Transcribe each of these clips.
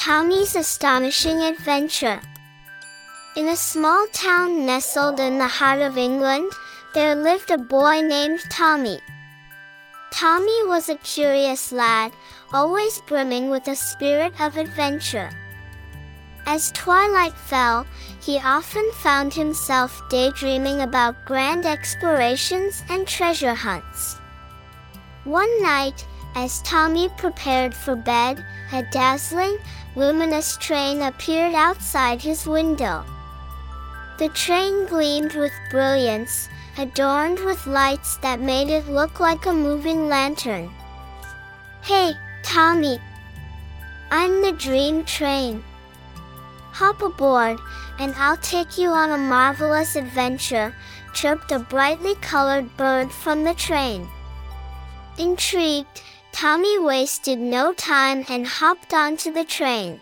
Tommy's Astonishing Adventure. In a small town nestled in the heart of England, there lived a boy named Tommy. Tommy was a curious lad, always brimming with a spirit of adventure. As twilight fell, he often found himself daydreaming about grand explorations and treasure hunts. One night, as Tommy prepared for bed, a dazzling, luminous train appeared outside his window. The train gleamed with brilliance, adorned with lights that made it look like a moving lantern. Hey, Tommy! I'm the dream train. Hop aboard, and I'll take you on a marvelous adventure, chirped a brightly colored bird from the train. Intrigued, Tommy wasted no time and hopped onto the train.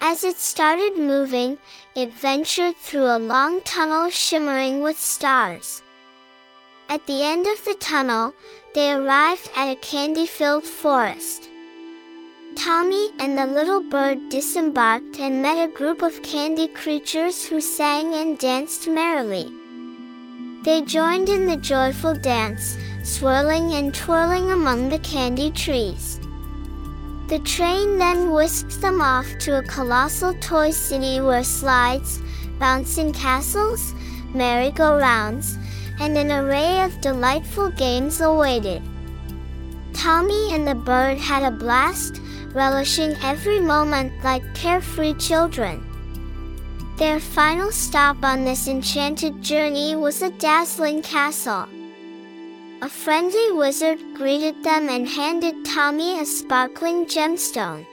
As it started moving, it ventured through a long tunnel shimmering with stars. At the end of the tunnel, they arrived at a candy-filled forest. Tommy and the little bird disembarked and met a group of candy creatures who sang and danced merrily. They joined in the joyful dance, swirling and twirling among the candy trees. The train then whisked them off to a colossal toy city where slides, bouncing castles, merry-go-rounds, and an array of delightful games awaited. Tommy and the bird had a blast, relishing every moment like carefree children. Their final stop on this enchanted journey was a dazzling castle. A friendly wizard greeted them and handed Tommy a sparkling gemstone.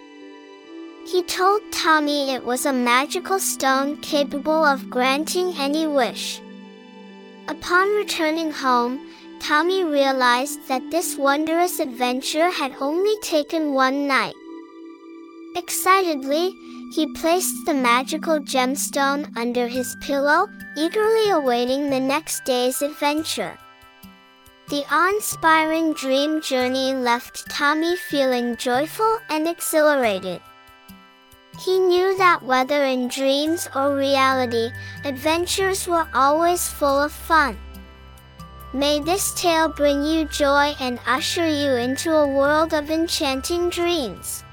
He told Tommy it was a magical stone capable of granting any wish. Upon returning home, Tommy realized that this wondrous adventure had only taken one night. Excitedly, he placed the magical gemstone under his pillow, eagerly awaiting the next day's adventure. The awe-inspiring dream journey left Tommy feeling joyful and exhilarated. He knew that whether in dreams or reality, adventures were always full of fun. May this tale bring you joy and usher you into a world of enchanting dreams.